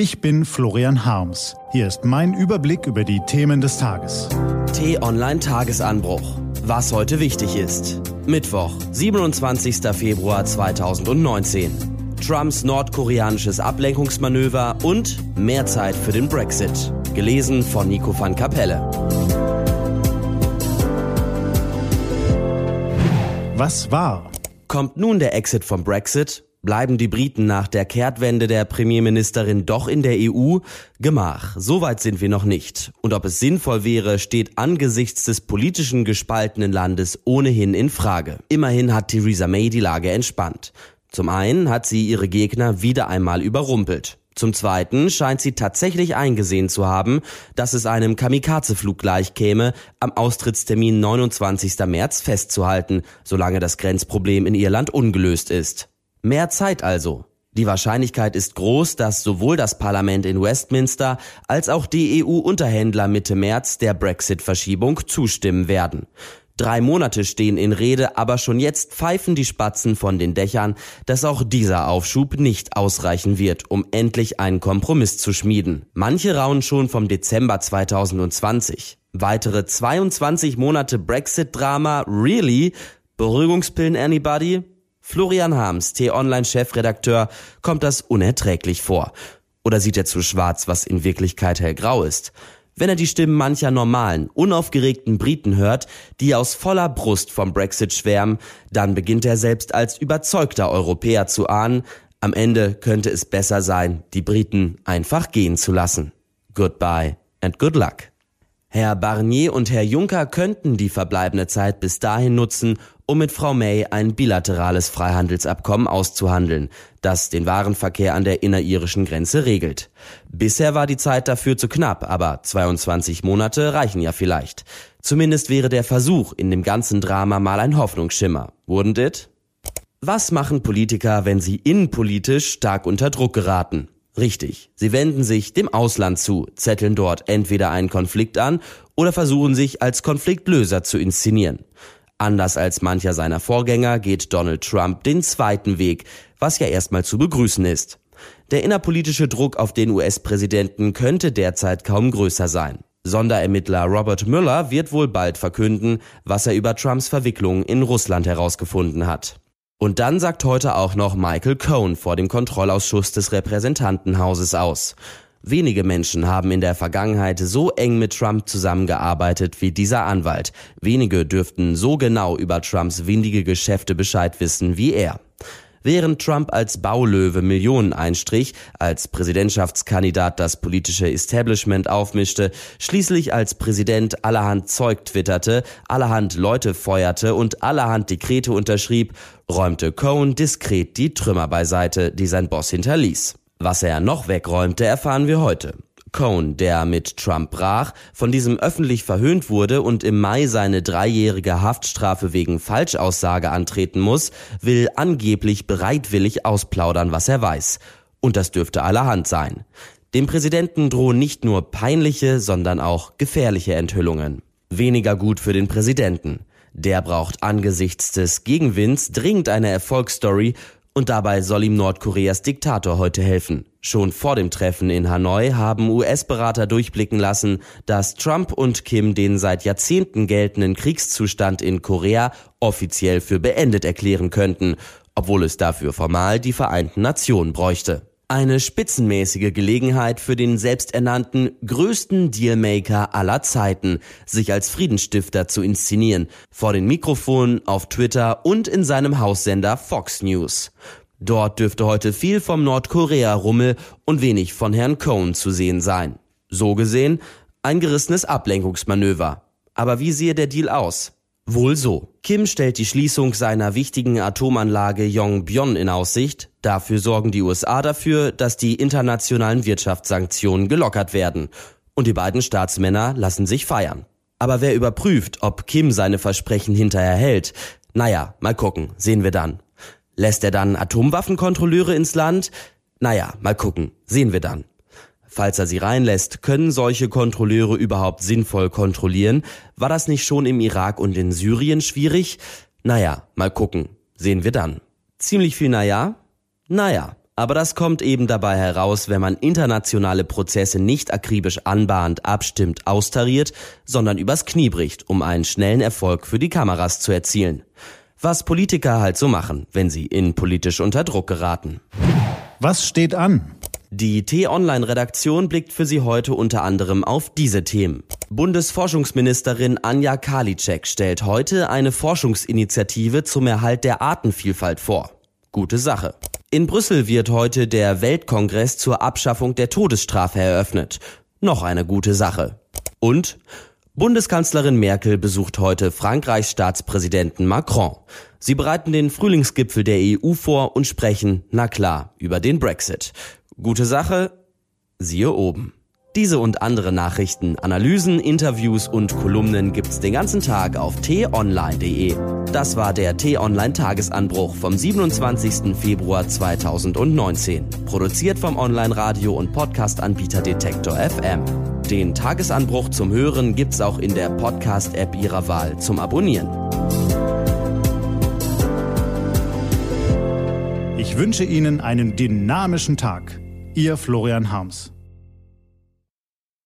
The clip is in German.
Ich bin Florian Harms. Hier ist mein Überblick über die Themen des Tages. T-Online Tagesanbruch. Was heute wichtig ist. Mittwoch, 27. Februar 2019. Trumps nordkoreanisches Ablenkungsmanöver und mehr Zeit für den Brexit. Gelesen von Nico van Kapelle. Was war? Kommt nun der Exit vom Brexit? Bleiben die Briten nach der Kehrtwende der Premierministerin doch in der EU? Gemach, so weit sind wir noch nicht. Und ob es sinnvoll wäre, steht angesichts des politischen gespaltenen Landes ohnehin in Frage. Immerhin hat Theresa May die Lage entspannt. Zum einen hat sie ihre Gegner wieder einmal überrumpelt. Zum Zweiten scheint sie tatsächlich eingesehen zu haben, dass es einem Kamikaze-Flug gleichkäme, am Austrittstermin 29. März festzuhalten, solange das Grenzproblem in Irland ungelöst ist. Mehr Zeit also. Die Wahrscheinlichkeit ist groß, dass sowohl das Parlament in Westminster als auch die EU-Unterhändler Mitte März der Brexit-Verschiebung zustimmen werden. Drei Monate stehen in Rede, aber schon jetzt pfeifen die Spatzen von den Dächern, dass auch dieser Aufschub nicht ausreichen wird, um endlich einen Kompromiss zu schmieden. Manche rauen schon vom Dezember 2020. Weitere 22 Monate Brexit-Drama, really? Beruhigungspillen anybody? Florian Harms, T-Online-Chefredakteur, kommt das unerträglich vor. Oder sieht er zu schwarz, was in Wirklichkeit hellgrau ist? Wenn er die Stimmen mancher normalen, unaufgeregten Briten hört, die aus voller Brust vom Brexit schwärmen, dann beginnt er selbst als überzeugter Europäer zu ahnen, am Ende könnte es besser sein, die Briten einfach gehen zu lassen. Goodbye and good luck. Herr Barnier und Herr Juncker könnten die verbleibende Zeit bis dahin nutzen, um mit Frau May ein bilaterales Freihandelsabkommen auszuhandeln, das den Warenverkehr an der inneririschen Grenze regelt. Bisher war die Zeit dafür zu knapp, aber 22 Monate reichen ja vielleicht. Zumindest wäre der Versuch in dem ganzen Drama mal ein Hoffnungsschimmer. Wouldn't it? Was machen Politiker, wenn sie innenpolitisch stark unter Druck geraten? Richtig, sie wenden sich dem Ausland zu, zetteln dort entweder einen Konflikt an oder versuchen sich als Konfliktlöser zu inszenieren. Anders als mancher seiner Vorgänger geht Donald Trump den zweiten Weg, was ja erstmal zu begrüßen ist. Der innerpolitische Druck auf den US-Präsidenten könnte derzeit kaum größer sein. Sonderermittler Robert Mueller wird wohl bald verkünden, was er über Trumps Verwicklung in Russland herausgefunden hat. Und dann sagt heute auch noch Michael Cohn vor dem Kontrollausschuss des Repräsentantenhauses aus. Wenige Menschen haben in der Vergangenheit so eng mit Trump zusammengearbeitet wie dieser Anwalt. Wenige dürften so genau über Trumps windige Geschäfte Bescheid wissen wie er. Während Trump als Baulöwe Millionen einstrich, als Präsidentschaftskandidat das politische Establishment aufmischte, schließlich als Präsident allerhand Zeug twitterte, allerhand Leute feuerte und allerhand Dekrete unterschrieb, räumte Cohen diskret die Trümmer beiseite, die sein Boss hinterließ. Was er noch wegräumte, erfahren wir heute. Cohn, der mit Trump brach, von diesem öffentlich verhöhnt wurde und im Mai seine dreijährige Haftstrafe wegen Falschaussage antreten muss, will angeblich bereitwillig ausplaudern, was er weiß. Und das dürfte allerhand sein. Dem Präsidenten drohen nicht nur peinliche, sondern auch gefährliche Enthüllungen. Weniger gut für den Präsidenten. Der braucht angesichts des Gegenwinds dringend eine Erfolgsstory und dabei soll ihm Nordkoreas Diktator heute helfen. Schon vor dem Treffen in Hanoi haben US-Berater durchblicken lassen, dass Trump und Kim den seit Jahrzehnten geltenden Kriegszustand in Korea offiziell für beendet erklären könnten, obwohl es dafür formal die Vereinten Nationen bräuchte. Eine spitzenmäßige Gelegenheit für den selbsternannten größten Dealmaker aller Zeiten, sich als Friedensstifter zu inszenieren, vor den Mikrofonen, auf Twitter und in seinem Haussender Fox News. Dort dürfte heute viel vom Nordkorea-Rummel und wenig von Herrn Cohn zu sehen sein. So gesehen, ein gerissenes Ablenkungsmanöver. Aber wie sehe der Deal aus? Wohl so. Kim stellt die Schließung seiner wichtigen Atomanlage Yongbyon in Aussicht. Dafür sorgen die USA dafür, dass die internationalen Wirtschaftssanktionen gelockert werden. Und die beiden Staatsmänner lassen sich feiern. Aber wer überprüft, ob Kim seine Versprechen hinterher hält? Naja, mal gucken, sehen wir dann. Lässt er dann Atomwaffenkontrolleure ins Land? Naja, mal gucken, sehen wir dann. Falls er sie reinlässt, können solche Kontrolleure überhaupt sinnvoll kontrollieren? War das nicht schon im Irak und in Syrien schwierig? Naja, mal gucken. Sehen wir dann. Ziemlich viel naja? Naja. Aber das kommt eben dabei heraus, wenn man internationale Prozesse nicht akribisch anbahnt, abstimmt, austariert, sondern übers Knie bricht, um einen schnellen Erfolg für die Kameras zu erzielen. Was Politiker halt so machen, wenn sie innenpolitisch unter Druck geraten. Was steht an? Die T-Online-Redaktion blickt für Sie heute unter anderem auf diese Themen. Bundesforschungsministerin Anja Karliczek stellt heute eine Forschungsinitiative zum Erhalt der Artenvielfalt vor. Gute Sache. In Brüssel wird heute der Weltkongress zur Abschaffung der Todesstrafe eröffnet. Noch eine gute Sache. Und Bundeskanzlerin Merkel besucht heute Frankreichs Staatspräsidenten Macron. Sie bereiten den Frühlingsgipfel der EU vor und sprechen, na klar, über den Brexit. Gute Sache, siehe oben. Diese und andere Nachrichten, Analysen, Interviews und Kolumnen gibt's den ganzen Tag auf t-online.de. Das war der T-Online Tagesanbruch vom 27. Februar 2019. Produziert vom Online-Radio und Podcast-Anbieter Detektor FM. Den Tagesanbruch zum Hören gibt's auch in der Podcast-App Ihrer Wahl zum Abonnieren. Ich wünsche Ihnen einen dynamischen Tag. Ihr Florian Harms.